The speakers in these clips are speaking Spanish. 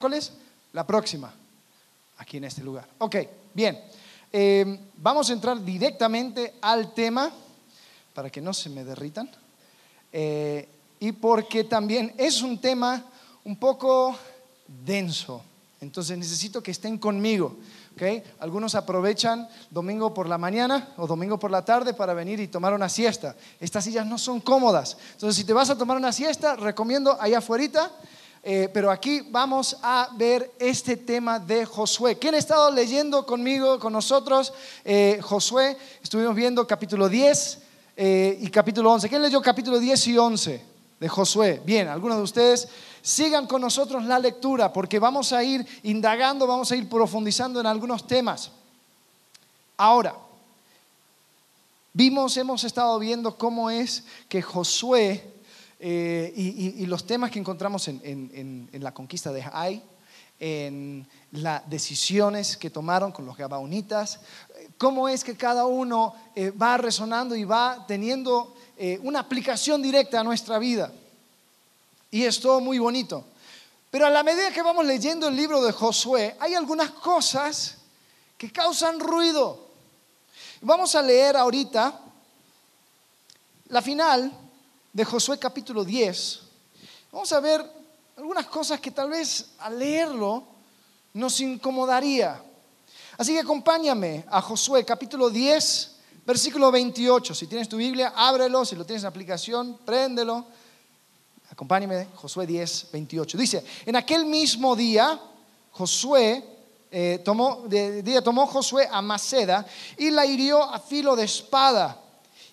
miércoles, la próxima, aquí en este lugar. Ok, bien. Eh, vamos a entrar directamente al tema, para que no se me derritan, eh, y porque también es un tema un poco denso. Entonces necesito que estén conmigo. ¿okay? Algunos aprovechan domingo por la mañana o domingo por la tarde para venir y tomar una siesta. Estas sillas no son cómodas. Entonces si te vas a tomar una siesta, recomiendo allá afuera eh, pero aquí vamos a ver este tema de Josué. ¿Quién ha estado leyendo conmigo, con nosotros? Eh, Josué, estuvimos viendo capítulo 10 eh, y capítulo 11. ¿Quién leyó capítulo 10 y 11 de Josué? Bien, algunos de ustedes sigan con nosotros la lectura porque vamos a ir indagando, vamos a ir profundizando en algunos temas. Ahora, vimos, hemos estado viendo cómo es que Josué eh, y, los temas que encontramos en, la conquista de Ai, en las decisiones que tomaron con los gabaonitas, cómo es que cada uno eh, va resonando y va teniendo eh, una aplicación directa a nuestra vida. Y es todo muy bonito. Pero a la medida que vamos leyendo el libro de Josué, hay algunas cosas que causan ruido. Vamos a leer ahorita la final de Josué capítulo 10, vamos a ver algunas cosas que tal vez al leerlo nos incomodaría. Así que acompáñame a Josué capítulo 10, versículo 28. Si tienes tu Biblia, ábrelo. Si lo tienes en aplicación, préndelo. Acompáñame, Josué 10, 28. Dice, en aquel mismo día, Josué eh, tomó, día tomó Josué a Maceda y la hirió a filo de espada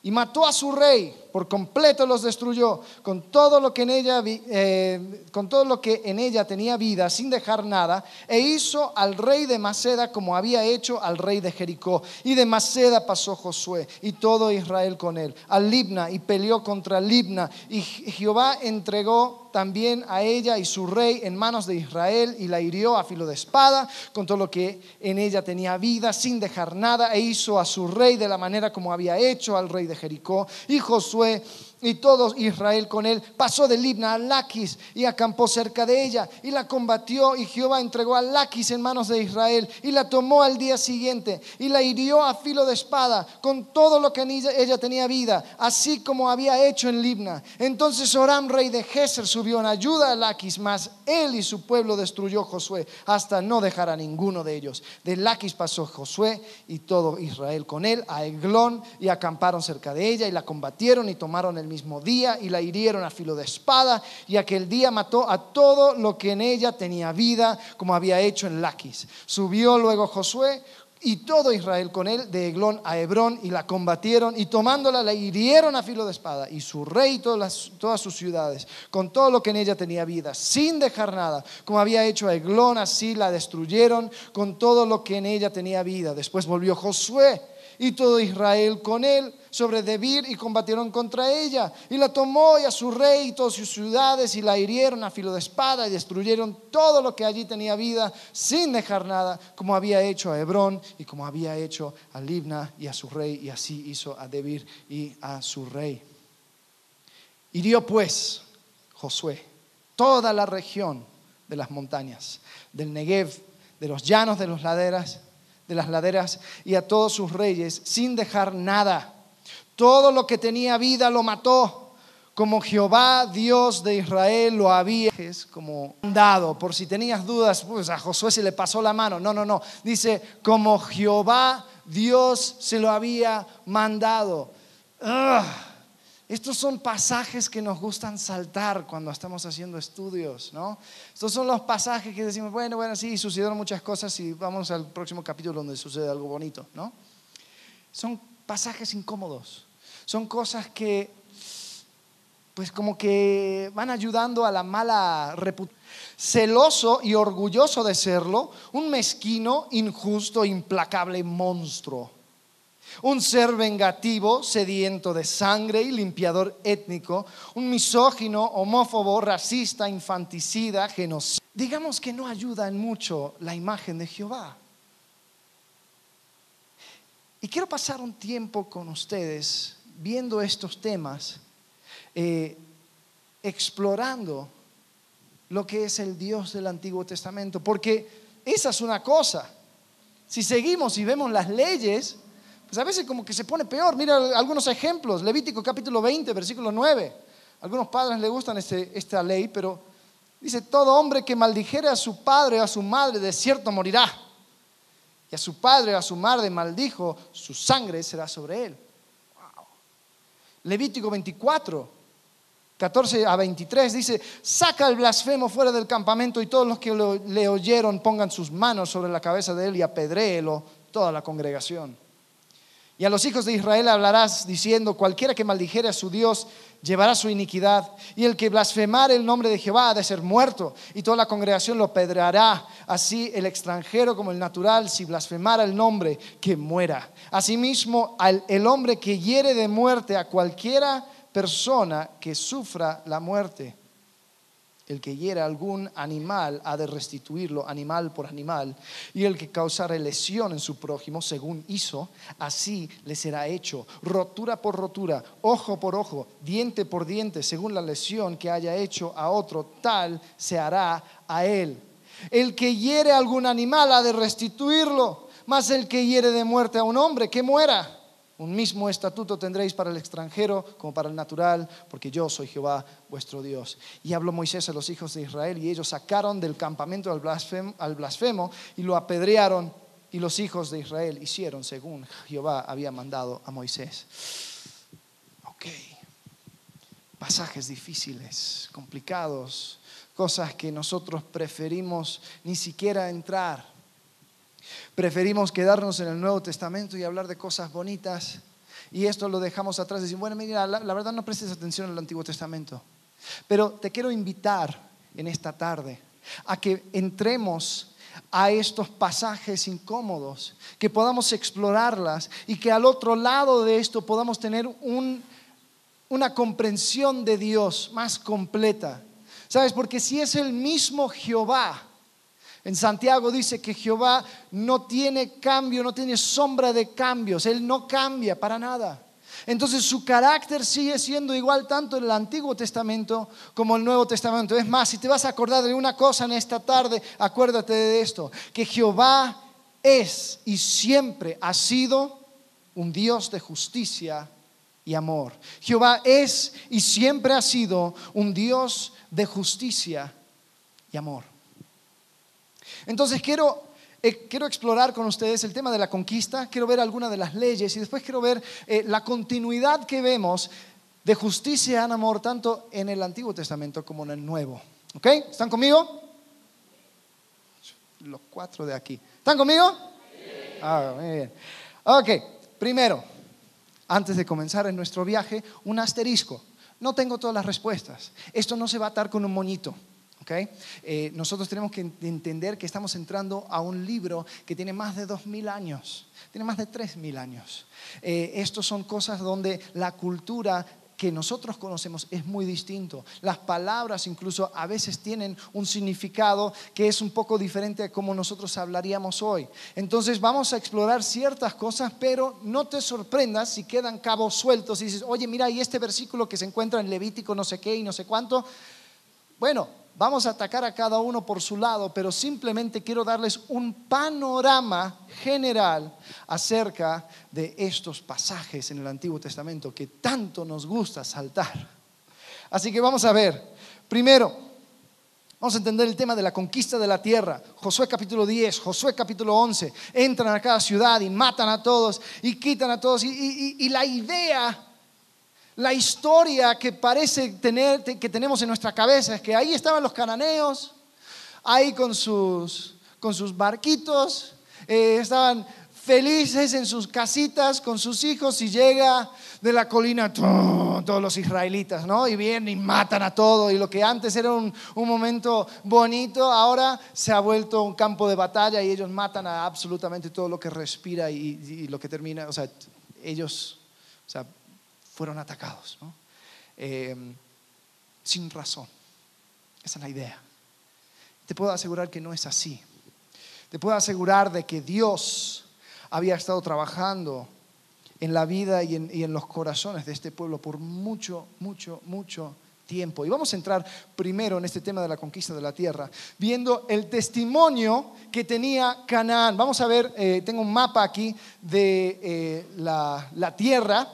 y mató a su rey por completo los destruyó con todo lo que en ella eh, con todo lo que en ella tenía vida sin dejar nada e hizo al rey de Maceda como había hecho al rey de Jericó. Y de Maceda pasó Josué y todo Israel con él al Libna y peleó contra Libna. Y Jehová entregó también a ella y su rey en manos de Israel y la hirió a filo de espada con todo lo que en ella tenía vida sin dejar nada e hizo a su rey de la manera como había hecho al rey de Jericó. Y Josué fue y todo Israel con él, pasó de Libna a Laquis y acampó cerca de ella y la combatió y Jehová entregó a Laquis en manos de Israel y la tomó al día siguiente y la hirió a filo de espada con todo lo que en ella, tenía vida, así como había hecho en Libna. Entonces Oram, rey de Geser, subió en ayuda a Laquis, mas él y su pueblo destruyó Josué hasta no dejar a ninguno de ellos. De Laquis pasó Josué y todo Israel con él a Eglón y acamparon cerca de ella y la combatieron y tomaron el mismo día y la hirieron a filo de espada y aquel día mató a todo lo que en ella tenía vida como había hecho en Laquis. Subió luego Josué y todo Israel con él de Eglón a Hebrón y la combatieron y tomándola la hirieron a filo de espada y su rey y todas, todas sus ciudades con todo lo que en ella tenía vida sin dejar nada como había hecho a Eglón así la destruyeron con todo lo que en ella tenía vida después volvió Josué y todo Israel con él sobre Debir y combatieron contra ella. Y la tomó y a su rey y todas sus ciudades y la hirieron a filo de espada y destruyeron todo lo que allí tenía vida sin dejar nada, como había hecho a Hebrón y como había hecho a Libna y a su rey y así hizo a Debir y a su rey. Hirió pues Josué toda la región de las montañas, del Negev, de los llanos de laderas de las laderas y a todos sus reyes sin dejar nada. Todo lo que tenía vida lo mató, como Jehová, Dios de Israel, lo había como dado. Por si tenías dudas, pues a Josué se le pasó la mano. No, no, no. Dice, como Jehová, Dios se lo había mandado. Estos son pasajes que nos gustan saltar cuando estamos haciendo estudios, ¿no? Estos son los pasajes que decimos, bueno, bueno, sí, sucedieron muchas cosas y vamos al próximo capítulo donde sucede algo bonito, ¿no? Son pasajes incómodos, son cosas que, pues como que van ayudando a la mala reputación. Celoso y orgulloso de serlo, un mezquino, injusto, implacable monstruo un ser vengativo, sediento de sangre y limpiador étnico, un misógino, homófobo, racista, infanticida, genocida. Digamos que no ayuda en mucho la imagen de Jehová. Y quiero pasar un tiempo con ustedes viendo estos temas, eh, explorando lo que es el Dios del Antiguo Testamento, porque esa es una cosa. Si seguimos y vemos las leyes, pues a veces como que se pone peor. Mira algunos ejemplos. Levítico capítulo 20, versículo 9. algunos padres les gustan este, esta ley, pero dice, todo hombre que maldijere a su padre o a su madre, de cierto morirá. Y a su padre o a su madre maldijo, su sangre será sobre él. Levítico 24, 14 a 23 dice, saca el blasfemo fuera del campamento y todos los que le oyeron pongan sus manos sobre la cabeza de él y apedréelo toda la congregación. Y a los hijos de Israel hablarás diciendo, cualquiera que maldijere a su Dios llevará su iniquidad, y el que blasfemare el nombre de Jehová ha de ser muerto, y toda la congregación lo pedrará. Así el extranjero como el natural, si blasfemara el nombre, que muera. Asimismo, el hombre que hiere de muerte a cualquiera persona que sufra la muerte. El que hiera algún animal ha de restituirlo animal por animal, y el que causare lesión en su prójimo, según hizo, así le será hecho, rotura por rotura, ojo por ojo, diente por diente, según la lesión que haya hecho a otro, tal se hará a él. El que hiere algún animal ha de restituirlo, mas el que hiere de muerte a un hombre, que muera. Un mismo estatuto tendréis para el extranjero como para el natural, porque yo soy Jehová vuestro Dios. Y habló Moisés a los hijos de Israel y ellos sacaron del campamento al blasfemo, y lo apedrearon y los hijos de Israel hicieron según Jehová había mandado a Moisés. Ok, pasajes difíciles, complicados, cosas que nosotros preferimos ni siquiera entrar Preferimos quedarnos en el Nuevo Testamento y hablar de cosas bonitas y esto lo dejamos atrás decimos, bueno, mira, la, verdad no prestes atención al Antiguo Testamento. Pero te quiero invitar en esta tarde a que entremos a estos pasajes incómodos, que podamos explorarlas y que al otro lado de esto podamos tener una comprensión de Dios más completa. ¿Sabes? Porque si es el mismo Jehová, en Santiago dice que Jehová no tiene cambio, no tiene sombra de cambios, Él no cambia para nada. Entonces su carácter sigue siendo igual tanto en el Antiguo Testamento como en el Nuevo Testamento. Es más, si te vas a acordar de una cosa en esta tarde, acuérdate de esto, que Jehová es y siempre ha sido un Dios de justicia y amor. Jehová es y siempre ha sido un Dios de justicia y amor. Entonces quiero, eh, quiero explorar con ustedes el tema de la conquista, quiero ver algunas de las leyes y después quiero ver eh, la continuidad que vemos de justicia y amor tanto en el Antiguo Testamento como en el Nuevo. ¿Ok? ¿Están conmigo? Los cuatro de aquí. ¿Están conmigo? Ah, muy bien. Ok, primero, antes de comenzar en nuestro viaje, un asterisco. No tengo todas las respuestas. Esto no se va a atar con un moñito. Eh, nosotros tenemos que entender que estamos entrando a un libro que tiene más de 2.000 años, tiene más de 3.000 años. Eh, estos son cosas donde la cultura que nosotros conocemos es muy distinto. Las palabras incluso a veces tienen un significado que es un poco diferente a como nosotros hablaríamos hoy. Entonces vamos a explorar ciertas cosas, pero no te sorprendas si quedan cabos sueltos y dices, oye, mira, y este versículo que se encuentra en Levítico no sé qué y no sé cuánto. Bueno, vamos a atacar a cada uno por su lado, pero simplemente quiero darles un panorama general acerca de estos pasajes en el Antiguo Testamento que tanto nos gusta saltar. Así que vamos a ver, primero, vamos a entender el tema de la conquista de la tierra. Josué capítulo 10, Josué capítulo 11, entran a cada ciudad y matan a todos y quitan a todos. Y, y la idea la historia que parece tener, que tenemos en nuestra cabeza es que ahí estaban los cananeos, ahí con sus, con sus barquitos, eh, estaban felices en sus casitas con sus hijos y llega de la colina todos los israelitas, ¿no? Y vienen y matan a todo y lo que antes era un, momento bonito, ahora se ha vuelto un campo de batalla y ellos matan a absolutamente todo lo que respira y, y lo que termina, o sea, ellos, o sea, fueron atacados, eh, sin razón. Esa es la idea. Te puedo asegurar que no es así. Te puedo asegurar de que Dios había estado trabajando en la vida y en, y en los corazones de este pueblo por mucho, mucho, mucho tiempo. Y vamos a entrar primero en este tema de la conquista de la tierra, viendo el testimonio que tenía Canaán. Vamos a ver, eh, tengo un mapa aquí de eh, la, tierra,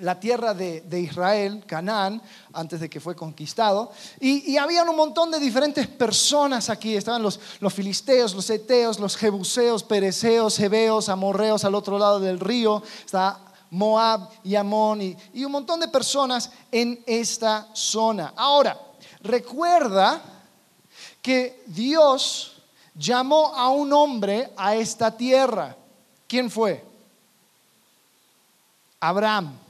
la tierra de, Israel, Canaán, antes de que fue conquistado. Y, y había un montón de diferentes personas aquí. Estaban los, los filisteos, los eteos, los jebuseos, pereceos, hebeos, amorreos al otro lado del río. Está Moab y Amón y, un montón de personas en esta zona. Ahora, recuerda que Dios llamó a un hombre a esta tierra. ¿Quién fue? Abraham.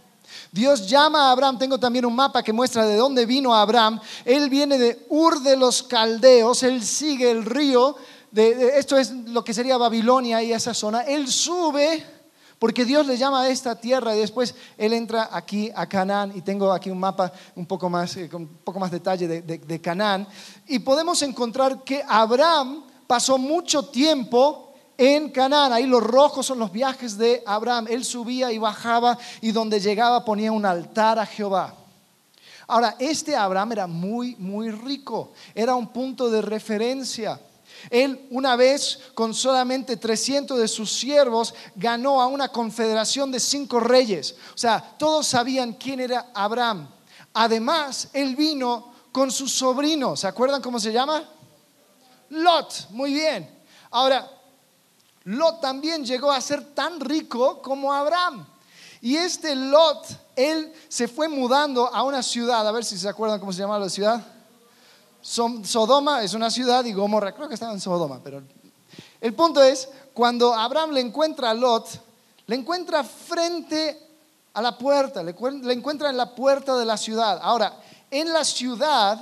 Dios llama a Abraham, tengo también un mapa que muestra de dónde vino Abraham. Él viene de Ur de los Caldeos, él sigue el río, de, esto es lo que sería Babilonia y esa zona. Él sube porque Dios le llama a esta tierra y después Él entra aquí a Canaán y tengo aquí un mapa un poco más, eh, con un poco más detalle de, de Canaán. Y podemos encontrar que Abraham pasó mucho tiempo en Canaán. Ahí los rojos son los viajes de Abraham. Él subía y bajaba y donde llegaba ponía un altar a Jehová. Ahora, este Abraham era muy, muy rico. Era un punto de referencia. Él una vez con solamente 300 de sus siervos ganó a una confederación de cinco reyes. O sea, todos sabían quién era Abraham. Además, él vino con su sobrino. ¿Se acuerdan cómo se llama? Lot. Muy bien. Ahora, Lot también llegó a ser tan rico como Abraham. Y este Lot, él se fue mudando a una ciudad, a ver si se acuerdan cómo se llama la ciudad. Sodoma es una ciudad y Gomorra, creo que estaba en Sodoma, pero el punto es, cuando Abraham le encuentra a Lot, le encuentra frente a la puerta, le, encuentra en la puerta de la ciudad. Ahora, en la ciudad,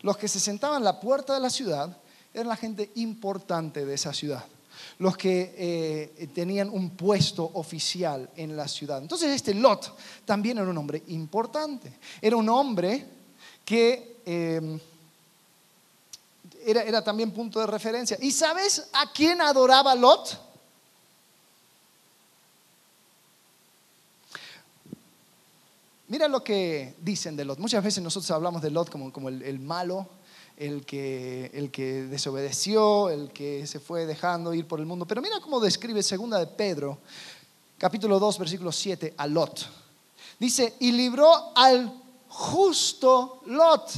los que se sentaban en la puerta de la ciudad eran la gente importante de esa ciudad, los que eh, tenían un puesto oficial en la ciudad. Entonces este Lot también era un hombre importante, era un hombre que Em, era, era también punto de referencia. ¿Y sabes a quién adoraba Lot? Mira lo que dicen de Lot. Muchas veces nosotros hablamos de Lot como, como el, malo, el que, el que desobedeció, el que se fue dejando ir por el mundo. Pero mira cómo describe segunda de Pedro, capítulo 2, versículo 7, a Lot. Dice, y libró al justo Lot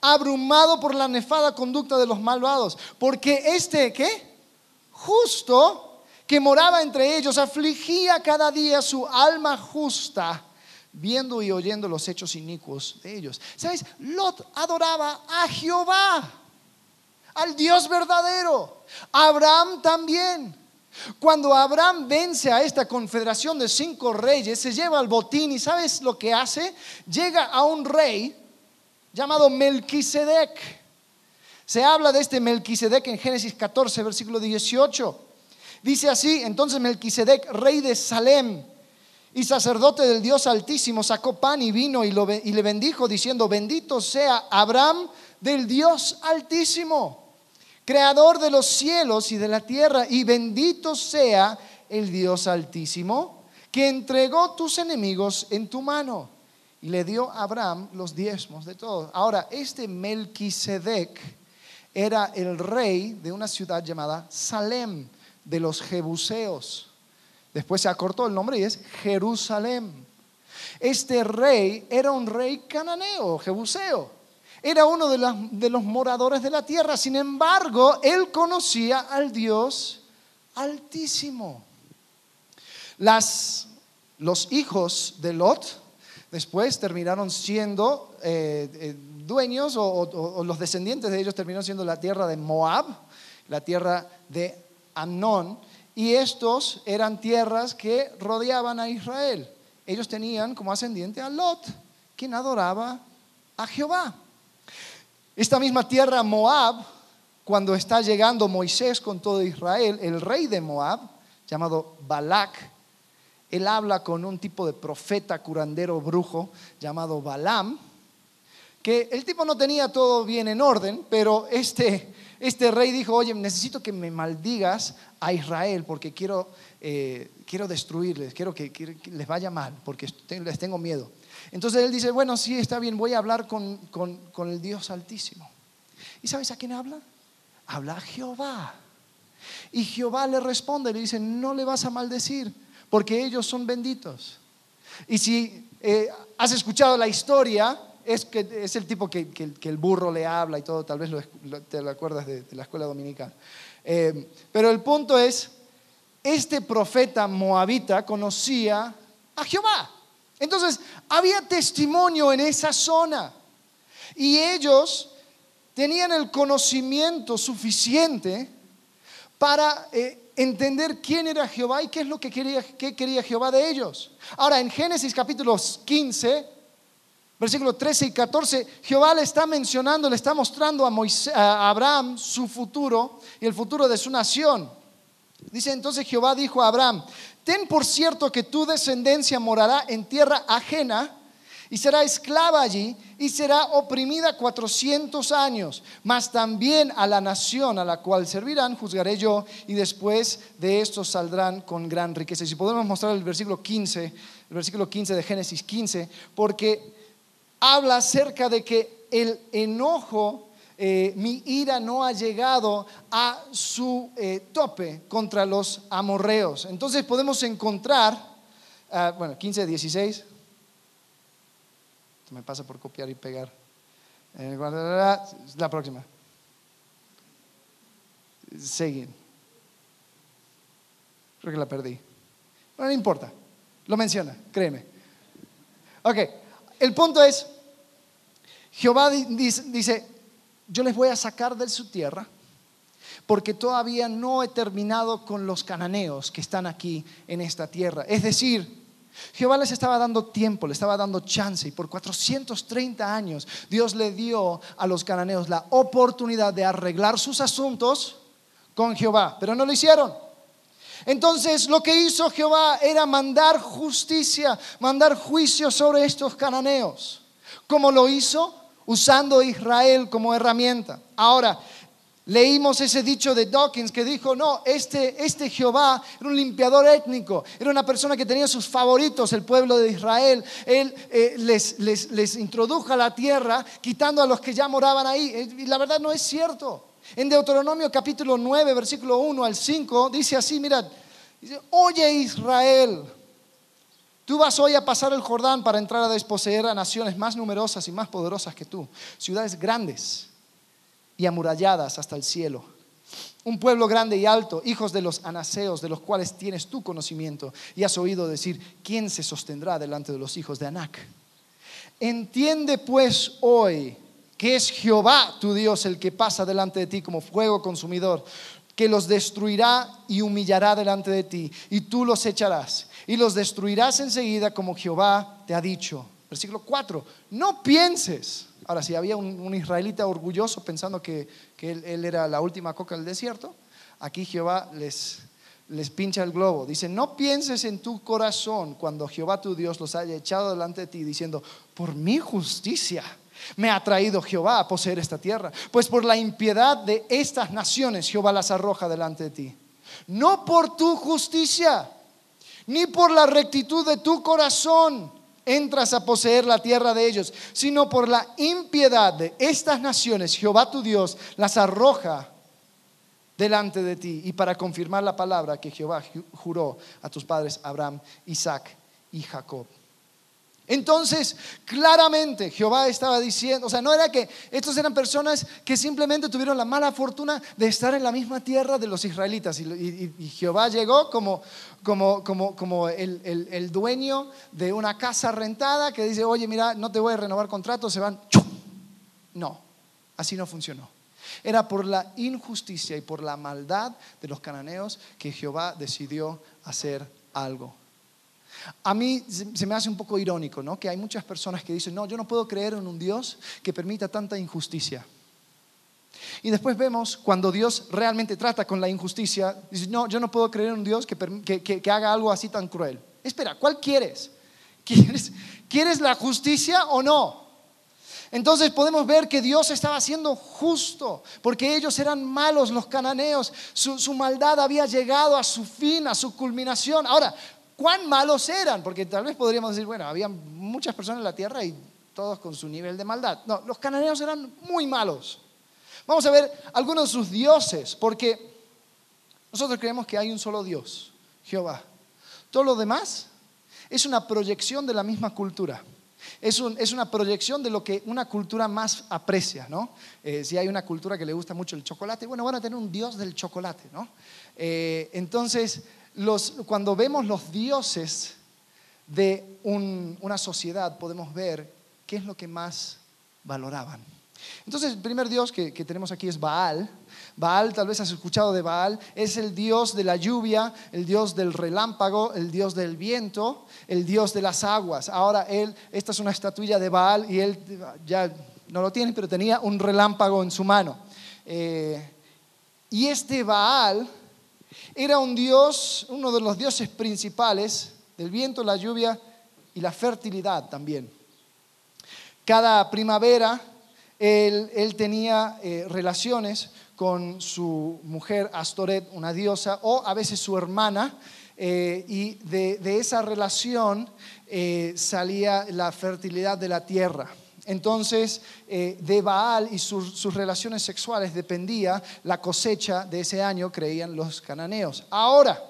abrumado por la nefada conducta de los malvados. Porque este, ¿qué? Justo que moraba entre ellos, afligía cada día su alma justa, viendo y oyendo los hechos inicuos de ellos. ¿Sabes? Lot adoraba a Jehová, al Dios verdadero. Abraham también. Cuando Abraham vence a esta confederación de cinco reyes, se lleva al botín y ¿sabes lo que hace? Llega a un rey llamado Melquisedec. Se habla de este Melquisedec en Génesis 14, versículo 18. Dice así, entonces Melquisedec, rey de Salem y sacerdote del Dios Altísimo, sacó pan y vino y, y le bendijo diciendo, bendito sea Abraham del Dios Altísimo, creador de los cielos y de la tierra, y bendito sea el Dios Altísimo, que entregó tus enemigos en tu mano y le dio a Abraham los diezmos de todo. Ahora, este Melquisedec era el rey de una ciudad llamada Salem, de los Jebuseos. Después se acortó el nombre y es Jerusalén. Este rey era un rey cananeo, jebuseo. Era uno de, los moradores de la tierra. Sin embargo, él conocía al Dios altísimo. Las, los hijos de Lot, después terminaron siendo eh, eh, dueños o, los descendientes de ellos terminaron siendo la tierra de Moab, la tierra de Amnón, y estos eran tierras que rodeaban a Israel. Ellos tenían como ascendiente a Lot, quien adoraba a Jehová. Esta misma tierra Moab, cuando está llegando Moisés con todo Israel, el rey de Moab, llamado Balak, él habla con un tipo de profeta curandero brujo llamado Balaam, que el tipo no tenía todo bien en orden, pero este, este rey dijo, oye, necesito que me maldigas a Israel porque quiero, eh, quiero destruirles, quiero que, les vaya mal, porque les tengo miedo. Entonces él dice, bueno, sí, está bien, voy a hablar con, con el Dios Altísimo. ¿Y sabes a quién habla? Habla a Jehová. Y Jehová le responde, le dice, no le vas a maldecir, porque ellos son benditos. Y si eh, has escuchado la historia, es, que, es el tipo que, el burro le habla y todo, tal vez te lo acuerdas de, la escuela dominical. Eh, pero el punto es, este profeta moabita conocía a Jehová. Entonces, había testimonio en esa zona. Y ellos tenían el conocimiento suficiente para eh, entender quién era Jehová y qué es lo que quería, qué quería Jehová de ellos. Ahora, en Génesis capítulo 15, versículos 13 y 14, Jehová le está mencionando, le está mostrando a, a Abraham su futuro y el futuro de su nación. Dice entonces Jehová dijo a Abraham, ten por cierto que tu descendencia morará en tierra ajena y será esclava allí y será oprimida cuatrocientos años, mas también a la nación a la cual servirán juzgaré yo y después de esto saldrán con gran riqueza. Y si podemos mostrar el versículo 15, el versículo 15 de Génesis 15, porque habla acerca de que el enojo eh, mi ira no ha llegado a su eh, tope contra los amorreos. Entonces podemos encontrar, ah, bueno, 15, 16, me pasa por copiar y pegar. Eh, la próxima. Seguir. Creo que la perdí. no importa. Lo menciona, créeme. Ok, el punto es, Jehová dice, yo les voy a sacar de su tierra porque todavía no he terminado con los cananeos que están aquí en esta tierra. Es decir, Jehová les estaba dando tiempo, les estaba dando chance y por 430 años Dios le dio a los cananeos la oportunidad de arreglar sus asuntos con Jehová, pero no lo hicieron. Entonces lo que hizo Jehová era mandar justicia, mandar juicio sobre estos cananeos. ¿Cómo lo hizo? Usando Israel como herramienta. Ahora, Leímos ese dicho de Dawkins que dijo, no, este, este Jehová era un limpiador étnico, era una persona que tenía sus favoritos, el pueblo de Israel. Él eh, les, les, introdujo a la tierra quitando a los que ya moraban ahí. Eh, y la verdad no es cierto. En Deuteronomio capítulo 9, versículo 1 al 5, dice así, mirad, oye Israel, tú vas hoy a pasar el Jordán para entrar a desposeer a naciones más numerosas y más poderosas que tú, ciudades grandes y amuralladas hasta el cielo. Un pueblo grande y alto, hijos de los anaseos, de los cuales tienes tu conocimiento, y has oído decir, ¿quién se sostendrá delante de los hijos de Anac? Entiende pues hoy que es Jehová tu Dios el que pasa delante de ti como fuego consumidor, que los destruirá y humillará delante de ti, y tú los echarás, y los destruirás enseguida como Jehová te ha dicho. Versículo 4, no pienses Ahora, si había un, israelita orgulloso pensando que, él, era la última coca del desierto, aquí Jehová les, les pincha el globo. Dice, no pienses en tu corazón cuando Jehová tu Dios los haya echado delante de ti, diciendo, por mi justicia me ha traído Jehová a poseer esta tierra. Pues por la impiedad de estas naciones Jehová las arroja delante de ti. No por tu justicia, ni por la rectitud de tu corazón entras a poseer la tierra de ellos, sino por la impiedad de estas naciones, Jehová tu Dios las arroja delante de ti y para confirmar la palabra que Jehová juró a tus padres Abraham, Isaac y Jacob. Entonces, claramente Jehová estaba diciendo, o sea, no era que estos eran personas que simplemente tuvieron la mala fortuna de estar en la misma tierra de los israelitas. Y, Jehová llegó como, como, como, como el, el, dueño de una casa rentada que dice, oye, mira, no te voy a renovar contrato, se van. No, así no funcionó. Era por la injusticia y por la maldad de los cananeos que Jehová decidió hacer algo. A mí se me hace un poco irónico, ¿no? Que hay muchas personas que dicen, no, yo no puedo creer en un Dios que permita tanta injusticia. Y después vemos cuando Dios realmente trata con la injusticia, dice, no, yo no puedo creer en un Dios que, que, haga algo así tan cruel. Espera, ¿cuál quieres? ¿Quieres, ¿Quieres la justicia o no? Entonces podemos ver que Dios estaba siendo justo, porque ellos eran malos, los cananeos, su, su, maldad había llegado a su fin, a su culminación. Ahora, cuán malos eran, porque tal vez podríamos decir, bueno, había muchas personas en la tierra y todos con su nivel de maldad. No, los cananeos eran muy malos. Vamos a ver algunos de sus dioses, porque nosotros creemos que hay un solo Dios, Jehová. Todo lo demás es una proyección de la misma cultura. Es, una proyección de lo que una cultura más aprecia, ¿no? Eh, si hay una cultura que le gusta mucho el chocolate, bueno, van a tener un dios del chocolate, ¿no? Eh, entonces, cuando vemos los dioses de una sociedad, podemos ver qué es lo que más valoraban. Entonces, el primer dios que, tenemos aquí es Baal. Baal, tal vez has escuchado de Baal, es el dios de la lluvia, el dios del relámpago, el dios del viento, el dios de las aguas. Ahora, él, esta es una estatuilla de Baal y él ya no lo tiene, pero tenía un relámpago en su mano. Eh, y este Baal era un dios, uno de los dioses principales del viento, la lluvia y la fertilidad también. Cada primavera él, tenía eh, relaciones con su mujer Astoret, una diosa, o a veces su hermana, eh, y de, esa relación eh, salía la fertilidad de la tierra. Entonces, de Baal y sus relaciones sexuales dependía la cosecha de ese año, creían los cananeos. Ahora,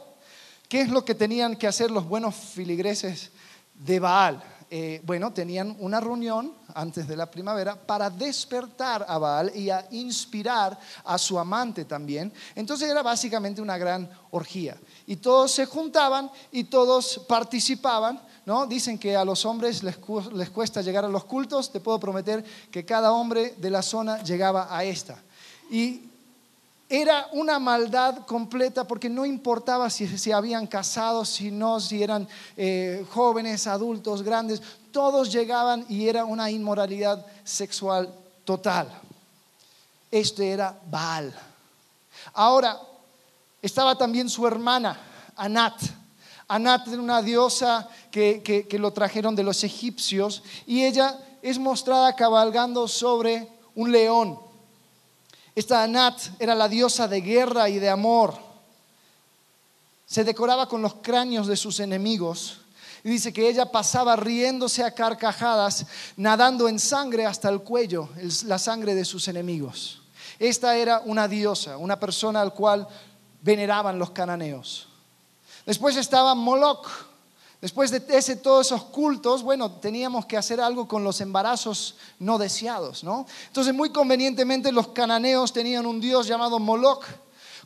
¿qué es lo que tenían que hacer los buenos filigreses de Baal? Eh, bueno, tenían una reunión antes de la primavera para despertar a Baal y a inspirar a su amante también. Entonces era básicamente una gran orgía. Y todos se juntaban y todos participaban. ¿no? Dicen que a los hombres les, les cuesta llegar a los cultos. Te puedo prometer que cada hombre de la zona llegaba a esta. Y era una maldad completa porque no importaba si se habían casado, si no, si eran eh, jóvenes, adultos, grandes, todos llegaban y era una inmoralidad sexual total. Este era Baal. Ahora, estaba también su hermana, Anat. Anat era una diosa que, que lo trajeron de los egipcios y ella es mostrada cabalgando sobre un león. Esta Anat era la diosa de guerra y de amor. Se decoraba con los cráneos de sus enemigos. Y dice que ella pasaba riéndose a carcajadas, nadando en sangre hasta el cuello, la sangre de sus enemigos. Esta era una diosa, una persona al cual veneraban los cananeos. Después estaba Moloch, Después de ese, todos esos cultos, bueno, teníamos que hacer algo con los embarazos no deseados, ¿no? Entonces, muy convenientemente, los cananeos tenían un dios llamado Moloch,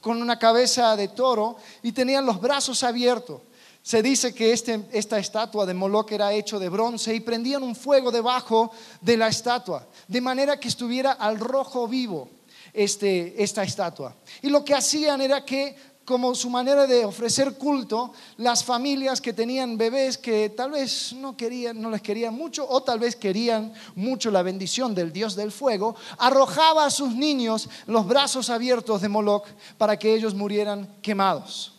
con una cabeza de toro, y tenían los brazos abiertos. Se dice que este, esta estatua de Moloch era hecho de bronce y prendían un fuego debajo de la estatua, de manera que estuviera al rojo vivo este, esta estatua. Y lo que hacían era que como su manera de ofrecer culto, las familias que tenían bebés que tal vez no querían, no les querían mucho o tal vez querían mucho la bendición del Dios del fuego, arrojaba a sus niños los brazos abiertos de Moloch para que ellos murieran quemados.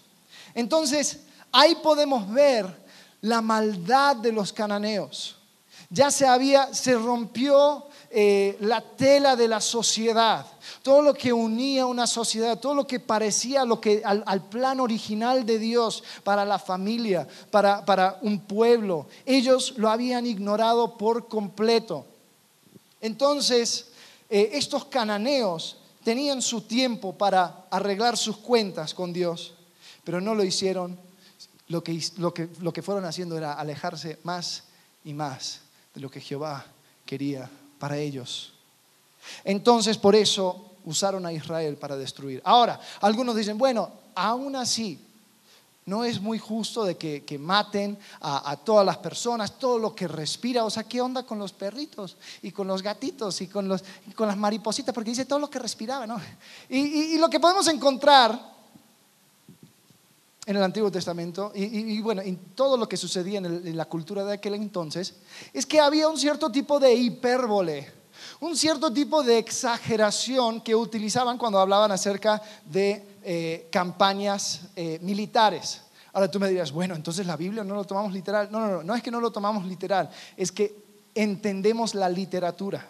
Entonces, ahí podemos ver la maldad de los cananeos. Ya se había, se rompió eh, la tela de la sociedad, todo lo que unía una sociedad, todo lo que parecía lo que, al, plan original de Dios para la familia, para, un pueblo. Ellos lo habían ignorado por completo. Entonces, eh, estos cananeos tenían su tiempo para arreglar sus cuentas con Dios, pero no lo hicieron. Lo que, lo que, lo que fueron haciendo era alejarse más y más de lo que Jehová quería para ellos. Entonces, por eso usaron a Israel para destruir. Ahora, algunos dicen, bueno, aún así, no es muy justo de que, maten a, todas las personas, todo lo que respira. O sea, ¿qué onda con los perritos y con los gatitos y con, los, con las maripositas? Porque dice todo lo que respiraba, ¿no? Y, lo que podemos encontrar en el Antiguo Testamento y, bueno, en todo lo que sucedía en, la cultura de aquel entonces, es que había un cierto tipo de hipérbole un cierto tipo de exageración que utilizaban cuando hablaban acerca de eh, campañas eh, militares. Ahora tú me dirías, bueno, entonces la Biblia no lo tomamos literal. No, no, no, no es que no lo tomamos literal, es que entendemos la literatura.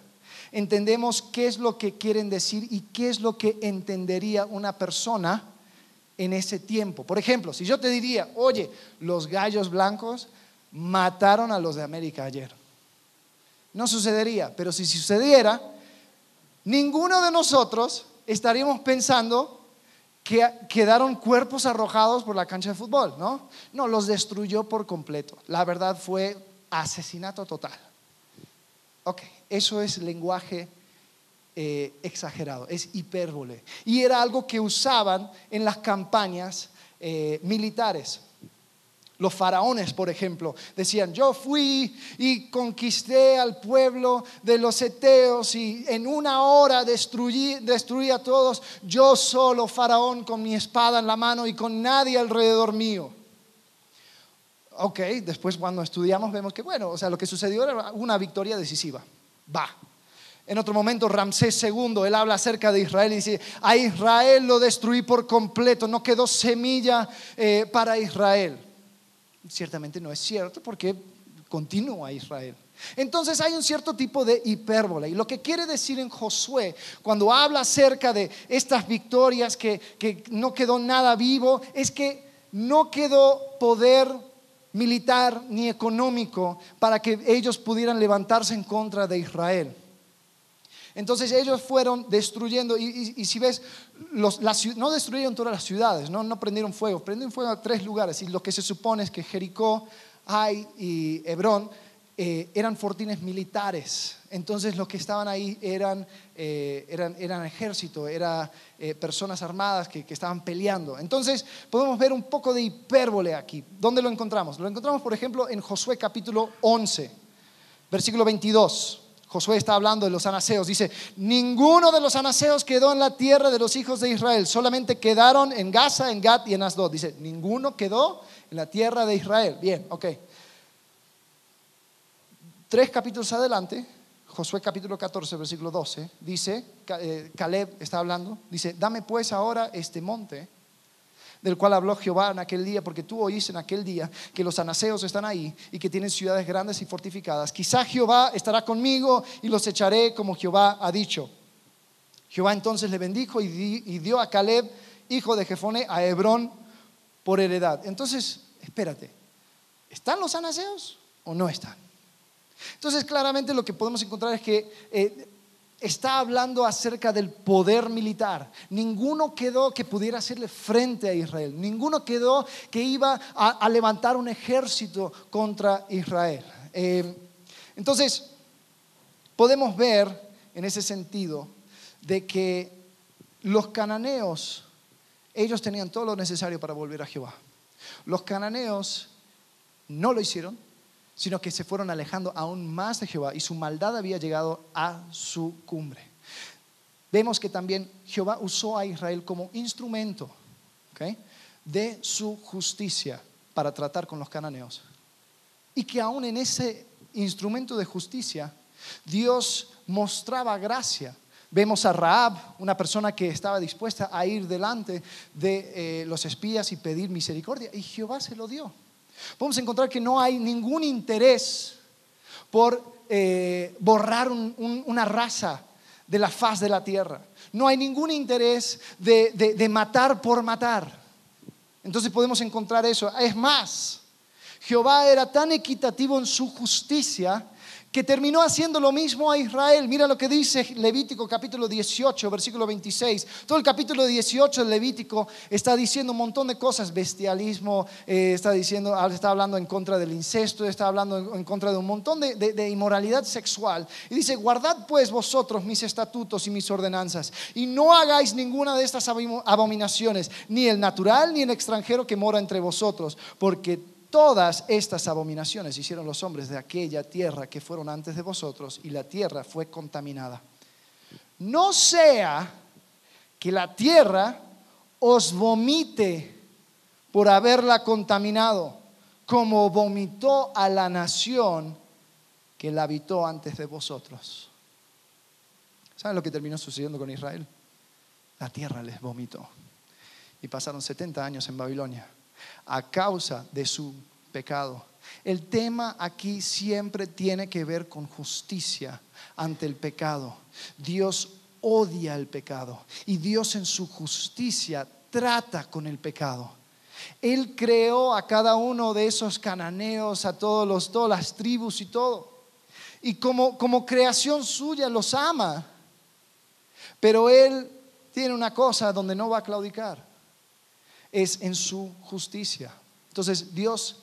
Entendemos qué es lo que quieren decir y qué es lo que entendería una persona en ese tiempo. Por ejemplo, si yo te diría, oye, los gallos blancos mataron a los de América ayer. No sucedería, pero si sucediera, ninguno de nosotros estaríamos pensando que quedaron cuerpos arrojados por la cancha de fútbol, ¿no? No, los destruyó por completo. La verdad fue asesinato total. Ok, eso es lenguaje eh, exagerado, es hipérbole. Y era algo que usaban en las campañas eh, militares. Los faraones, por ejemplo, decían, yo fui y conquisté al pueblo de los eteos y en una hora destruí, destruí a todos, yo solo, faraón, con mi espada en la mano y con nadie alrededor mío. Ok, después cuando estudiamos vemos que, bueno, o sea, lo que sucedió era una victoria decisiva. Va. En otro momento, Ramsés II, él habla acerca de Israel y dice, a Israel lo destruí por completo, no quedó semilla eh, para Israel ciertamente no es cierto porque continúa Israel. Entonces hay un cierto tipo de hipérbole. Y lo que quiere decir en Josué, cuando habla acerca de estas victorias, que, que no quedó nada vivo, es que no quedó poder militar ni económico para que ellos pudieran levantarse en contra de Israel. Entonces ellos fueron destruyendo, y, si ves, no destruyeron todas las ciudades, ¿no? no prendieron fuego, prendieron fuego a tres lugares, y lo que se supone es que Jericó, Ai y Hebrón eh, eran fortines militares. Entonces los que estaban ahí eran, eh, eran, eran ejército, eran eh, personas armadas que, que, estaban peleando. Entonces podemos ver un poco de hipérbole aquí. ¿Dónde lo encontramos? Lo encontramos, por ejemplo, en Josué capítulo 11, versículo 22. Josué está hablando de los anaseos. Dice, ninguno de los anaseos quedó en la tierra de los hijos de Israel. Solamente quedaron en Gaza, en Gat y en Asdod. Dice, ninguno quedó en la tierra de Israel. Bien, ok. Tres capítulos adelante, Josué capítulo 14, versículo 12, dice, eh, Caleb está hablando, dice, dame pues ahora este monte del cual habló Jehová en aquel día, porque tú oíste en aquel día que los anaseos están ahí y que tienen ciudades grandes y fortificadas. Quizá Jehová estará conmigo y los echaré como Jehová ha dicho. Jehová entonces le bendijo y, dio a Caleb, hijo de Jefone, a Hebrón por heredad. Entonces, espérate, ¿están los anaseos o no están? Entonces, claramente lo que podemos encontrar es que eh, está hablando acerca del poder militar. Ninguno quedó que pudiera hacerle frente a Israel. Ninguno quedó que iba a, levantar un ejército contra Israel. Eh, entonces, podemos ver en ese sentido de que los cananeos, ellos tenían todo lo necesario para volver a Jehová. Los cananeos no lo hicieron, sino que se fueron alejando aún más de Jehová y su maldad había llegado a su cumbre. Vemos que también Jehová usó a Israel como instrumento de su justicia para tratar con los cananeos. Y que aún en ese instrumento de justicia, Dios mostraba gracia. Vemos a Raab, una persona que estaba dispuesta a ir delante de eh, los espías y pedir misericordia, y Jehová se lo dio. Podemos encontrar que no hay ningún interés por eh, borrar una raza de la faz de la tierra. No hay ningún interés de matar por matar. Entonces podemos encontrar eso. Es más, Jehová era tan equitativo en su justicia que terminó haciendo lo mismo a Israel. Mira lo que dice Levítico capítulo 18, versículo 26. Todo el capítulo 18 de Levítico está diciendo un montón de cosas, bestialismo, eh, está diciendo, ah, está hablando en contra del incesto, está hablando en, contra de un montón de, de inmoralidad sexual. Y dice, guardad pues vosotros mis estatutos y mis ordenanzas, y no hagáis ninguna de estas abominaciones, ni el natural ni el extranjero que mora entre vosotros, porque Todas estas abominaciones hicieron los hombres de aquella tierra que fueron antes de vosotros y la tierra fue contaminada. No sea que la tierra os vomite por haberla contaminado, como vomitó a la nación que la habitó antes de vosotros. ¿Saben lo que terminó sucediendo con Israel? La tierra les vomitó. Y pasaron 70 años en Babilonia a causa de su pecado. El tema aquí siempre tiene que ver con justicia ante el pecado. Dios odia el pecado y Dios en su justicia trata con el pecado. Él creó a cada uno de esos cananeos, a todos los, todas las tribus y todo. Y como, como creación suya los ama. Pero Él tiene una cosa donde no va a claudicar. Es en su justicia. Entonces Dios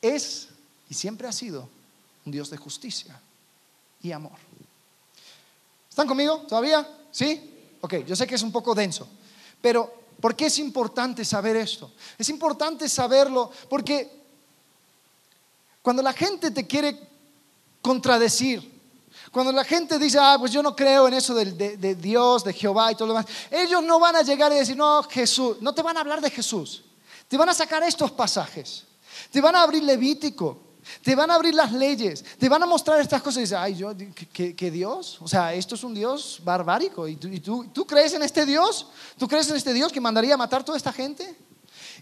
es y siempre ha sido un Dios de justicia y amor. ¿Están conmigo todavía? ¿Sí? Ok, yo sé que es un poco denso, pero ¿por qué es importante saber esto? Es importante saberlo porque cuando la gente te quiere contradecir, cuando la gente dice, ah, pues yo no creo en eso de, de, Dios, de Jehová y todo lo demás, ellos no van a llegar y decir, no, Jesús, no te van a hablar de Jesús, te van a sacar estos pasajes, te van a abrir Levítico, te van a abrir las leyes, te van a mostrar estas cosas y dices, ay, yo, ¿qué, Dios? O sea, esto es un Dios barbárico. ¿Y, tú, tú, crees en este Dios? ¿Tú crees en este Dios que mandaría a matar toda esta gente?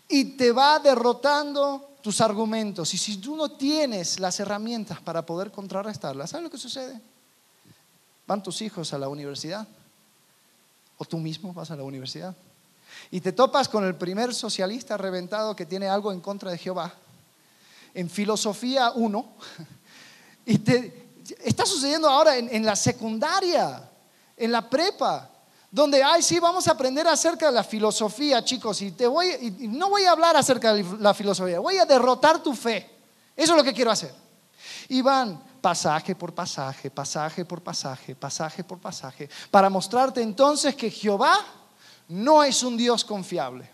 Y te va derrotando tus argumentos. Y si tú no tienes las herramientas para poder contrarrestarlas, ¿sabes lo que sucede? Van tus hijos a la universidad. O tú mismo vas a la universidad. Y te topas con el primer socialista reventado que tiene algo en contra de Jehová en filosofía 1 y te, está sucediendo ahora en, la secundaria, en la prepa, donde, ay, sí, vamos a aprender acerca de la filosofía, chicos, y, te voy, y no voy a hablar acerca de la filosofía, voy a derrotar tu fe. Eso es lo que quiero hacer. Y van pasaje por pasaje, pasaje por pasaje, pasaje por pasaje, para mostrarte entonces que Jehová no es un Dios confiable.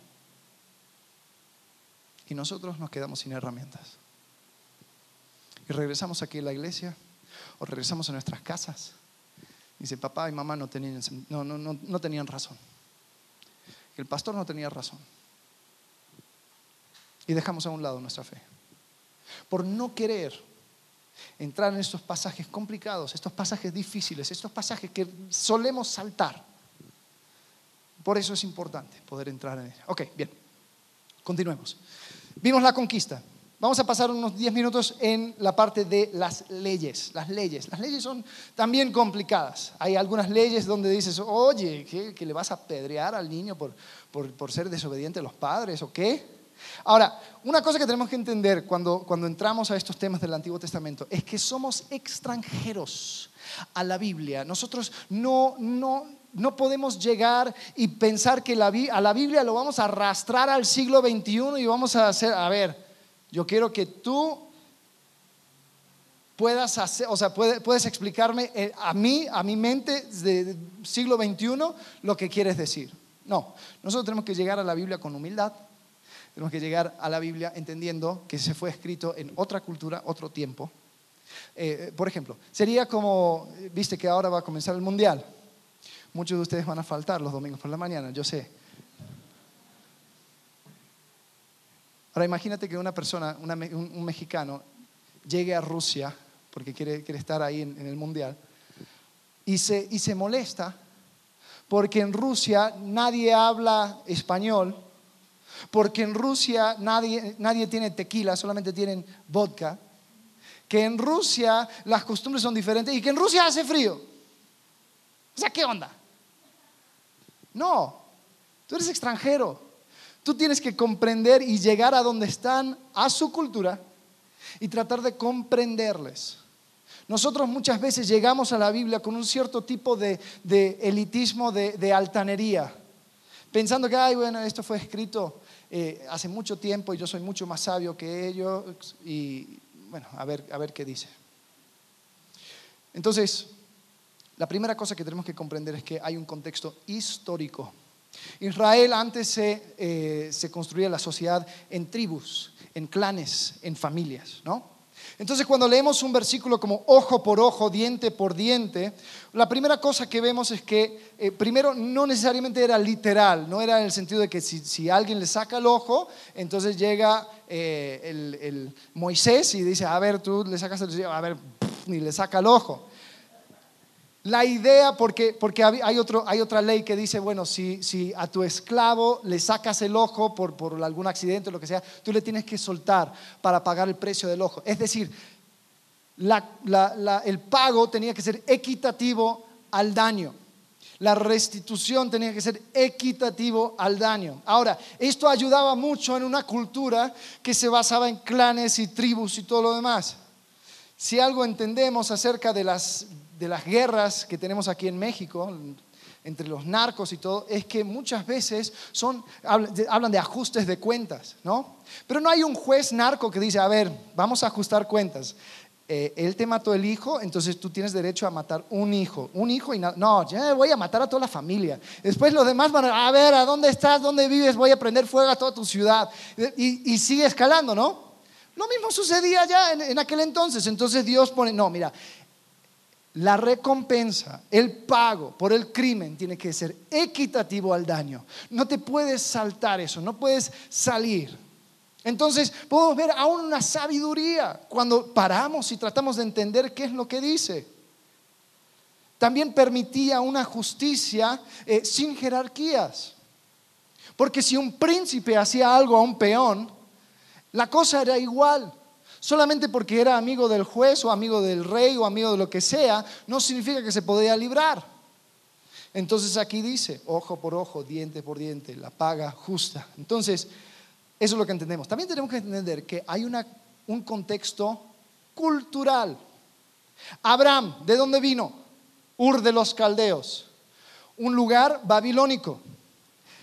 Y nosotros nos quedamos sin herramientas y regresamos aquí a la iglesia o regresamos a nuestras casas. Dice, papá y mamá no tenían, no, no, no, no tenían razón. El pastor no tenía razón. Y dejamos a un lado nuestra fe. Por no querer entrar en estos pasajes complicados, estos pasajes difíciles, estos pasajes que solemos saltar. Por eso es importante poder entrar en ellos. Ok, bien. Continuemos. Vimos la conquista. Vamos a pasar unos 10 minutos en la parte de las leyes. Las leyes. Las leyes son también complicadas. Hay algunas leyes donde dices, oye, ¿que, le vas a pedrear al niño por, por, ser desobediente a los padres o qué? Ahora, una cosa que tenemos que entender cuando, cuando entramos a estos temas del Antiguo Testamento es que somos extranjeros a la Biblia. Nosotros no, no, no podemos llegar y pensar que la, a la Biblia lo vamos a arrastrar al siglo XXI y vamos a hacer, a ver, yo quiero que tú puedas hacer, o sea, puedes, explicarme eh, a mí, a mi mente del siglo XXI, lo que quieres decir. No, nosotros tenemos que llegar a la Biblia con humildad, tenemos que llegar a la Biblia entendiendo que se fue escrito en otra cultura, otro tiempo. Eh, por ejemplo, sería como, viste que ahora va a comenzar el Mundial. Muchos de ustedes van a faltar los domingos por la mañana, yo sé. Ahora imagínate que una persona, un, mexicano, llegue a Rusia, porque quiere, estar ahí en, el Mundial, y se, y se molesta porque en Rusia nadie habla español, porque en Rusia nadie, nadie tiene tequila, solamente tienen vodka, que en Rusia las costumbres son diferentes y que en Rusia hace frío. O sea, ¿qué onda? No, tú eres extranjero. Tú tienes que comprender y llegar a donde están, a su cultura, y tratar de comprenderles. Nosotros muchas veces llegamos a la Biblia con un cierto tipo de, elitismo, de, altanería, pensando que, ay, bueno, esto fue escrito eh, hace mucho tiempo y yo soy mucho más sabio que ellos, y bueno, a ver, a ver qué dice. Entonces, la primera cosa que tenemos que comprender es que hay un contexto histórico Israel antes eh, se, construía la sociedad en tribus, en clanes, en familias, ¿no? Entonces cuando leemos un versículo como ojo por ojo, diente por diente, la primera cosa que vemos es que eh, primero no necesariamente era literal, no era en el sentido de que si, alguien le saca el ojo, entonces llega eh, el, Moisés y dice, a ver, tú le sacas el ojo, a ver, ni le saca el ojo. La idea, porque, hay, otra ley que dice, bueno, si, a tu esclavo le sacas el ojo por, por algún accidente o lo que sea, tú le tienes que soltar para pagar el precio del ojo. Es decir, el pago tenía que ser equitativo al daño. La restitución tenía que ser equitativo al daño. Ahora, esto ayudaba mucho en una cultura que se basaba en clanes y tribus y todo lo demás. Si algo entendemos acerca de las, de las guerras que tenemos aquí en México, entre los narcos y todo, es que muchas veces son, hablan de ajustes de cuentas, ¿no? Pero no hay un juez narco que dice, a ver, vamos a ajustar cuentas. Eh, él te mató el hijo, entonces tú tienes derecho a matar un hijo, un hijo y no, ya voy a matar a toda la familia. Después los demás van a, ver, ¿a dónde estás? ¿Dónde vives? Voy a prender fuego a toda tu ciudad. Y, sigue escalando, ¿no? Lo mismo sucedía ya en aquel entonces. Entonces Dios pone, no, mira, la recompensa, el pago por el crimen tiene que ser equitativo al daño. No te puedes saltar eso, no puedes salir. Entonces podemos ver aún una sabiduría cuando paramos y tratamos de entender qué es lo que dice. También permitía una justicia eh, sin jerarquías. Porque si un príncipe hacía algo a un peón, la cosa era igual. Solamente porque era amigo del juez o amigo del rey o amigo de lo que sea, no significa que se podía librar. Entonces aquí dice, ojo por ojo, diente por diente, la paga justa. Entonces, eso es lo que entendemos. También tenemos que entender que hay un contexto cultural. Abraham, ¿de dónde vino? Ur de los Caldeos, un lugar babilónico.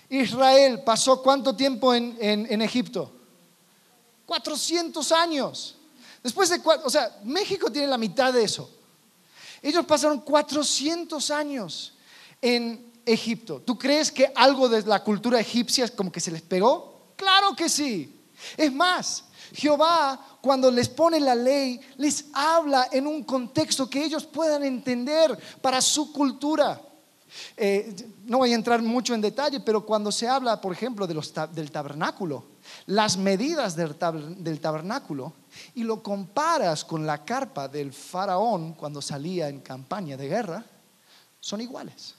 Israel pasó cuánto tiempo en, en Egipto? 400 años. Después de, o sea, México tiene la mitad de eso. Ellos pasaron 400 años en Egipto. ¿Tú crees que algo de la cultura egipcia como que se les pegó? Claro que sí. Es más, Jehová cuando les pone la ley, les habla en un contexto que ellos puedan entender para su cultura. Eh, no voy a entrar mucho en detalle, pero cuando se habla, por ejemplo, del tabernáculo, las medidas del, tabernáculo y lo comparas con la carpa del faraón cuando salía en campaña de guerra, son iguales.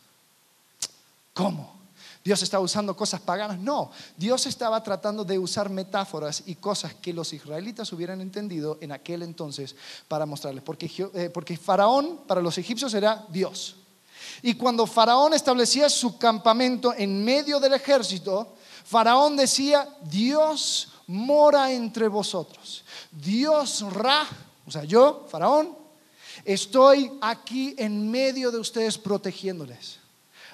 ¿Cómo? ¿Dios estaba usando cosas paganas? No, Dios estaba tratando de usar metáforas y cosas que los israelitas hubieran entendido en aquel entonces para mostrarles. Porque, eh, porque Faraón para los egipcios era Dios. Y cuando Faraón establecía su campamento en medio del ejército, Faraón decía, Dios mora entre vosotros. Dios Ra, o sea, yo, Faraón, estoy aquí en medio de ustedes protegiéndoles.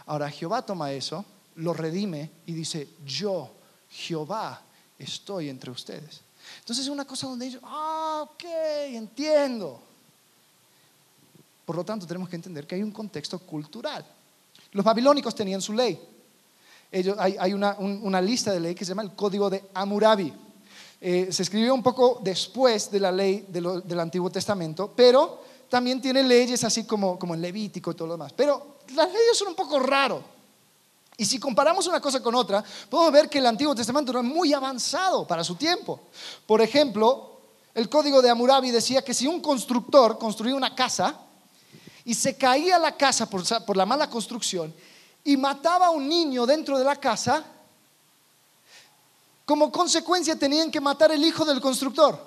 Ahora Jehová toma eso, lo redime y dice, yo, Jehová, estoy entre ustedes. Entonces es una cosa donde ellos, ah, ok, entiendo. Por lo tanto, tenemos que entender que hay un contexto cultural. Los babilónicos tenían su ley hay, una, lista de ley que se llama el Código de Amurabi. Eh, se escribió un poco después de la ley del Antiguo Testamento, pero también tiene leyes así como, como el Levítico y todo lo demás. Pero las leyes son un poco raro. Y si comparamos una cosa con otra, podemos ver que el Antiguo Testamento era muy avanzado para su tiempo. Por ejemplo, el código de Amurabi decía que si un constructor construía una casa y se caía la casa por la mala construcción, y mataba a un niño dentro de la casa, como consecuencia tenían que matar el hijo del constructor.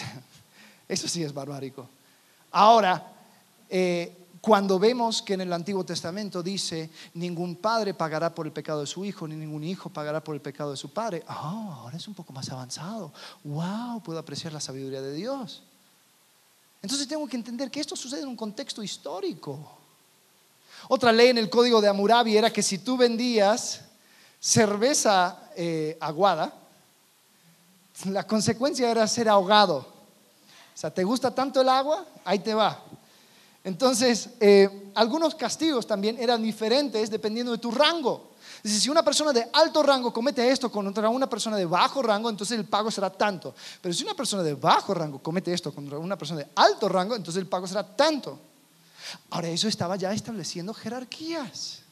Eso sí es barbárico. Ahora, eh, cuando vemos que en el Antiguo Testamento dice, ningún padre pagará por el pecado de su hijo, ni ningún hijo pagará por el pecado de su padre, ah, ahora es un poco más avanzado. ¡Wow! Puedo apreciar la sabiduría de Dios. Entonces tengo que entender que esto sucede en un contexto histórico. Otra ley en el código de Amurabi era que si tú vendías cerveza eh, aguada, la consecuencia era ser ahogado. O sea, ¿te gusta tanto el agua? Ahí te va. Entonces, eh, algunos castigos también eran diferentes dependiendo de tu rango. si una persona de alto rango comete esto contra una persona de bajo rango, entonces el pago será tanto. Pero si una persona de bajo rango comete esto contra una persona de alto rango, entonces el pago será tanto. Ahora eso estaba ya estableciendo jerarquías.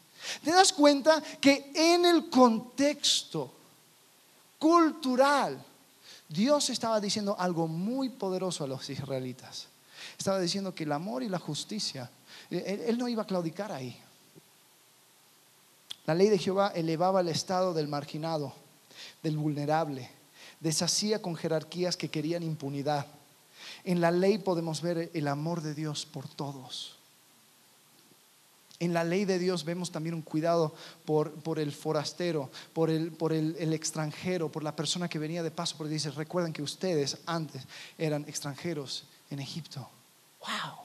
¿Te das cuenta que en el contexto cultural Dios estaba diciendo algo muy poderoso a los israelitas? Estaba diciendo que el amor y la justicia, eh, él, no iba a claudicar ahí. La ley de Jehová elevaba el estado del marginado, del vulnerable, deshacía con jerarquías que querían impunidad. En la ley podemos ver el amor de Dios por todos. En la ley de Dios vemos también un cuidado por, por el forastero, por, el, por el, el, extranjero, por la persona que venía de paso, porque dice, recuerden que ustedes antes eran extranjeros en Egipto. ¡Wow!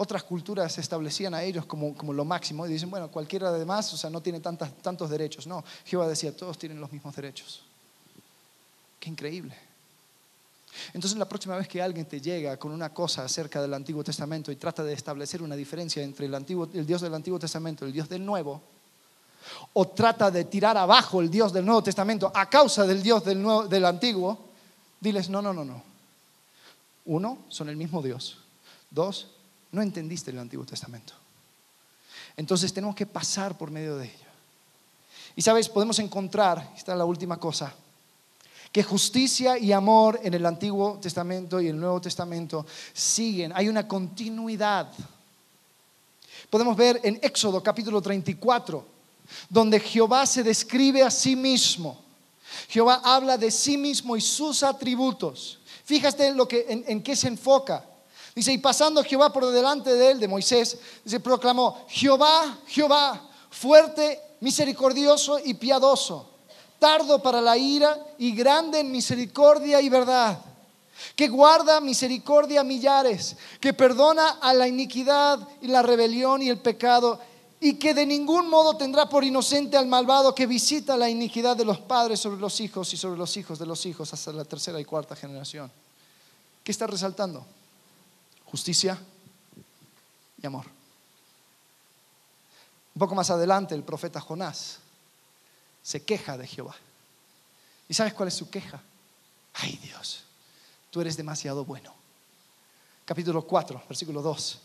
Otras culturas establecían a ellos como, como lo máximo y dicen, bueno, cualquiera de más, o sea, no tiene tantas, tantos derechos. No, Jehová decía, todos tienen los mismos derechos. Qué increíble. Entonces la próxima vez que alguien te llega con una cosa acerca del Antiguo Testamento y trata de establecer una diferencia entre el, Dios del Antiguo Testamento y el Dios del Nuevo, o trata de tirar abajo el Dios del Nuevo Testamento a causa del Dios del Antiguo, diles, no, no, no, no. Uno, son el mismo Dios. Dos, no entendiste el Antiguo Testamento. Entonces tenemos que pasar por medio de ello. Y sabes, podemos encontrar, esta es la última cosa, que justicia y amor en el Antiguo Testamento y el Nuevo Testamento siguen, hay una continuidad. Podemos ver en Éxodo capítulo 34, donde Jehová se describe a sí mismo. Jehová habla de sí mismo y sus atributos. Fíjate lo que, en, en qué se enfoca. Dice, y pasando Jehová por delante de él, de Moisés, se proclamó, Jehová, Jehová, fuerte, misericordioso y piadoso tardo para la ira y grande en misericordia y verdad, que guarda misericordia a millares, que perdona a la iniquidad y la rebelión y el pecado, y que de ningún modo tendrá por inocente al malvado que visita la iniquidad de los padres sobre los hijos y sobre los hijos de los hijos hasta la tercera y cuarta generación. ¿Qué está resaltando? Justicia y amor. Un poco más adelante el profeta Jonás se queja de Jehová. ¿Y sabes cuál es su queja? Ay Dios, tú eres demasiado bueno. Capítulo 4, versículo 2.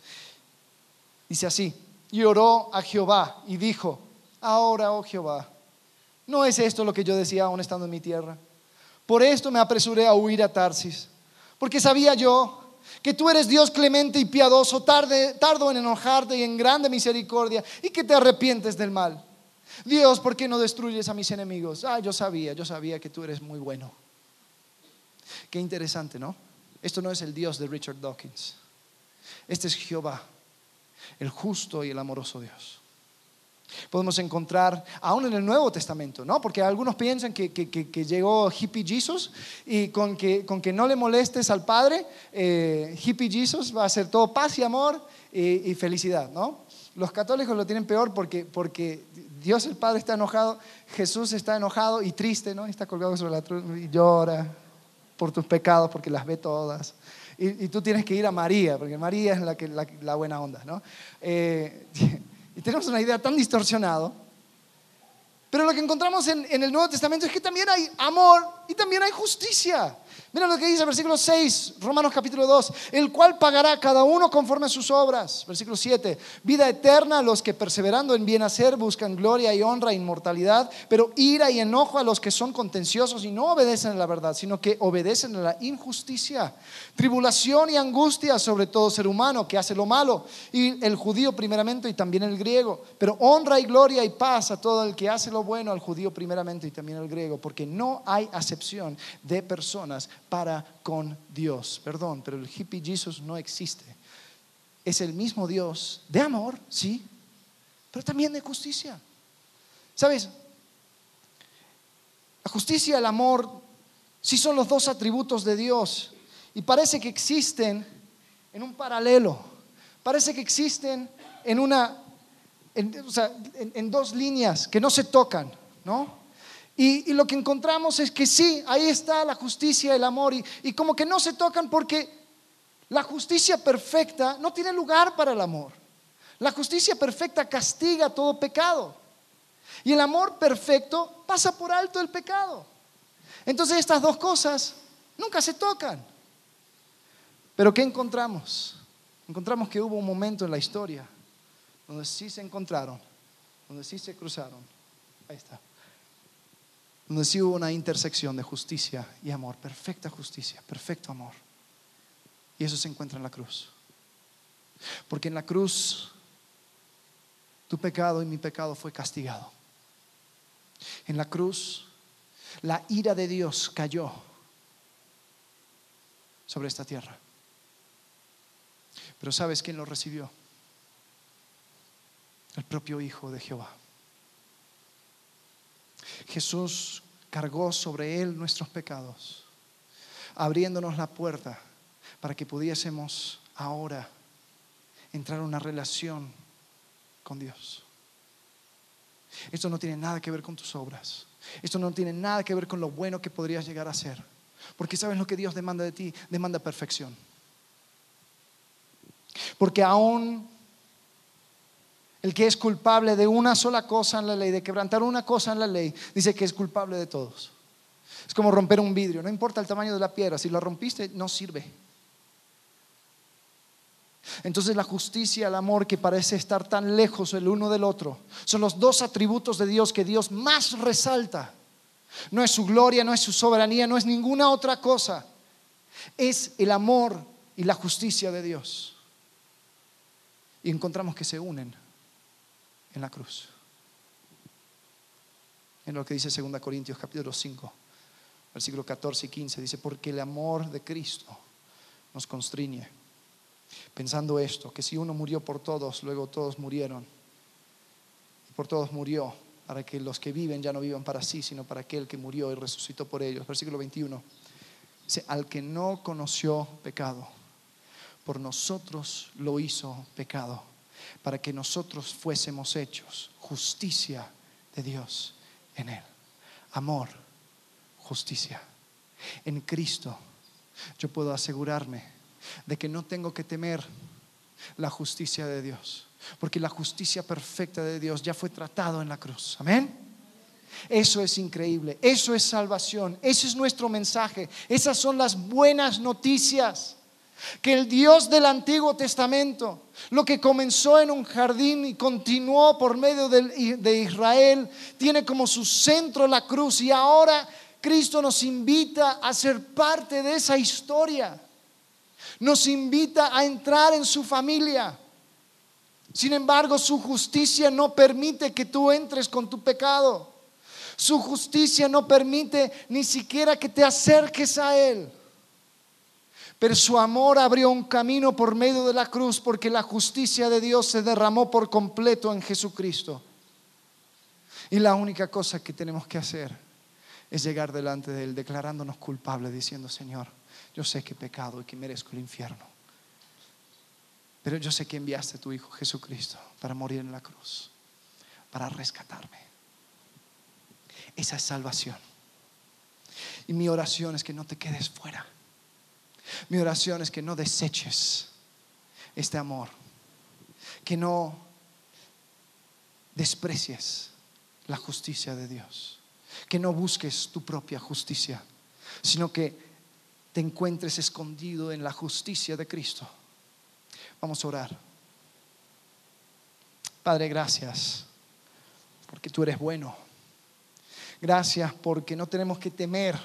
Dice así, y oró a Jehová y dijo, ahora, oh Jehová, ¿no es esto lo que yo decía aún estando en mi tierra? Por esto me apresuré a huir a Tarsis, porque sabía yo que tú eres Dios clemente y piadoso, tarde, tardo en enojarte y en grande misericordia, y que te arrepientes del mal. Dios, ¿por qué no destruyes a mis enemigos? Ah, yo sabía, yo sabía que tú eres muy bueno. Qué interesante, ¿no? Esto no es el Dios de Richard Dawkins. Este es Jehová, el justo y el amoroso Dios. Podemos encontrar aún en el Nuevo Testamento, ¿no? Porque algunos piensan que, llegó Hippie Jesus y con que, con que no le molestes al Padre, eh, Hippie Jesus va a ser todo paz y amor y felicidad, ¿no? Los católicos lo tienen peor porque, porque Dios el Padre está enojado, Jesús está enojado y triste, ¿no? Está colgado sobre la cruz y llora por tus pecados porque las ve todas. Y, tú tienes que ir a María, porque María es la, que, la, buena onda, ¿no? Eh, y tenemos una idea tan distorsionada. Pero lo que encontramos en, en el Nuevo Testamento es que también hay amor y también hay justicia. Mira lo que dice el versículo 6, Romanos capítulo 2, el cual pagará cada uno conforme a sus obras. Versículo 7, vida eterna a los que perseverando en bien hacer buscan gloria y honra e inmortalidad, pero ira y enojo a los que son contenciosos y no obedecen a la verdad, sino que obedecen a la injusticia. Tribulación y angustia sobre todo ser humano que hace lo malo, y el judío primeramente y también el griego, pero honra y gloria y paz a todo el que hace lo bueno, al judío primeramente y también al griego, porque no hay acepción de personas para con Dios. Perdón, pero el hippie Jesus no existe. Es el mismo Dios de amor, sí, pero también de justicia. ¿Sabes? La justicia y el amor sí son los dos atributos de Dios y parece que existen en un paralelo. Parece que existen en una en, en dos líneas que no se tocan, ¿no? Y, lo que encontramos es que sí, ahí está la justicia, el amor, y, y como que no se tocan porque la justicia perfecta no tiene lugar para el amor. La justicia perfecta castiga todo pecado. Y el amor perfecto pasa por alto el pecado. Entonces estas dos cosas nunca se tocan. Pero ¿qué encontramos? Encontramos que hubo un momento en la historia donde sí se encontraron, donde sí se cruzaron. Ahí está donde sí hubo una intersección de justicia y amor, perfecta justicia, perfecto amor. Y eso se encuentra en la cruz. Porque en la cruz tu pecado y mi pecado fue castigado. En la cruz la ira de Dios cayó sobre esta tierra. Pero ¿sabes quién lo recibió? el propio Hijo de Jehová. Jesús cargó sobre él nuestros pecados, abriéndonos la puerta para que pudiésemos ahora entrar en una relación con Dios. Esto no tiene nada que ver con tus obras. Esto no tiene nada que ver con lo bueno que podrías llegar a ser. Porque sabes lo que Dios demanda de ti, demanda perfección. Porque aún el que es culpable de una sola cosa en la ley, de quebrantar una cosa en la ley, dice que es culpable de todos. Es como romper un vidrio, no importa el tamaño de la piedra, si lo rompiste no sirve. Entonces la justicia, el amor que parece estar tan lejos el uno del otro, son los dos atributos de Dios que Dios más resalta. No es su gloria, no es su soberanía, no es ninguna otra cosa. Es el amor y la justicia de Dios. Y encontramos que se unen en la cruz. En lo que dice 2 Corintios capítulo 5, versículo 14 y 15, dice, porque el amor de Cristo nos constriñe, pensando esto, que si uno murió por todos, luego todos murieron, y por todos murió, para que los que viven ya no vivan para sí, sino para aquel que murió y resucitó por ellos. Versículo 21, dice, al que no conoció pecado, por nosotros lo hizo pecado para que nosotros fuésemos hechos justicia de Dios en Él. Amor, justicia. En Cristo yo puedo asegurarme de que no tengo que temer la justicia de Dios, porque la justicia perfecta de Dios ya fue tratado en la cruz. Amén. Eso es increíble, eso es salvación, ese es nuestro mensaje, esas son las buenas noticias que el Dios del Antiguo Testamento, lo que comenzó en un jardín y continuó por medio de Israel, tiene como su centro la cruz y ahora Cristo nos invita a ser parte de esa historia. Nos invita a entrar en su familia. Sin embargo, su justicia no permite que tú entres con tu pecado. Su justicia no permite ni siquiera que te acerques a Él. Pero su amor abrió un camino por medio de la cruz porque la justicia de Dios se derramó por completo en Jesucristo. Y la única cosa que tenemos que hacer es llegar delante de Él declarándonos culpables, diciendo, Señor, yo sé que he pecado y que merezco el infierno. Pero yo sé que enviaste a tu Hijo Jesucristo para morir en la cruz, para rescatarme. Esa es salvación. Y mi oración es que no te quedes fuera mi oración es que no deseches este amor, que no desprecies la justicia de Dios, que no busques tu propia justicia, sino que te encuentres escondido en la justicia de Cristo. Vamos a orar. Padre, gracias porque tú eres bueno. Gracias porque no tenemos que temer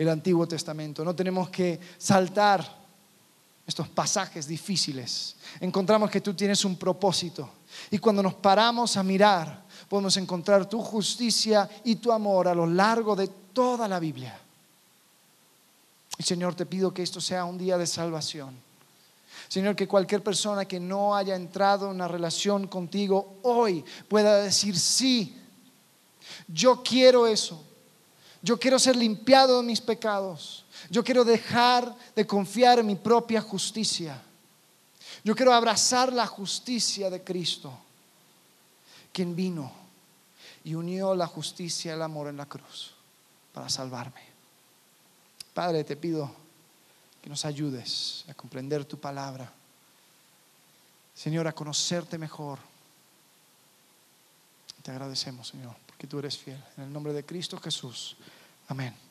el Antiguo Testamento. No tenemos que saltar estos pasajes difíciles. Encontramos que tú tienes un propósito. Y cuando nos paramos a mirar, podemos encontrar tu justicia y tu amor a lo largo de toda la Biblia. Y Señor, te pido que esto sea un día de salvación. Señor, que cualquier persona que no haya entrado en una relación contigo hoy pueda decir, sí, yo quiero eso. Yo quiero ser limpiado de mis pecados. Yo quiero dejar de confiar en mi propia justicia. Yo quiero abrazar la justicia de Cristo, quien vino y unió la justicia y el amor en la cruz para salvarme. Padre, te pido que nos ayudes a comprender tu palabra. Señor, a conocerte mejor. Te agradecemos, Señor que tú eres fiel. En el nombre de Cristo Jesús. Amén.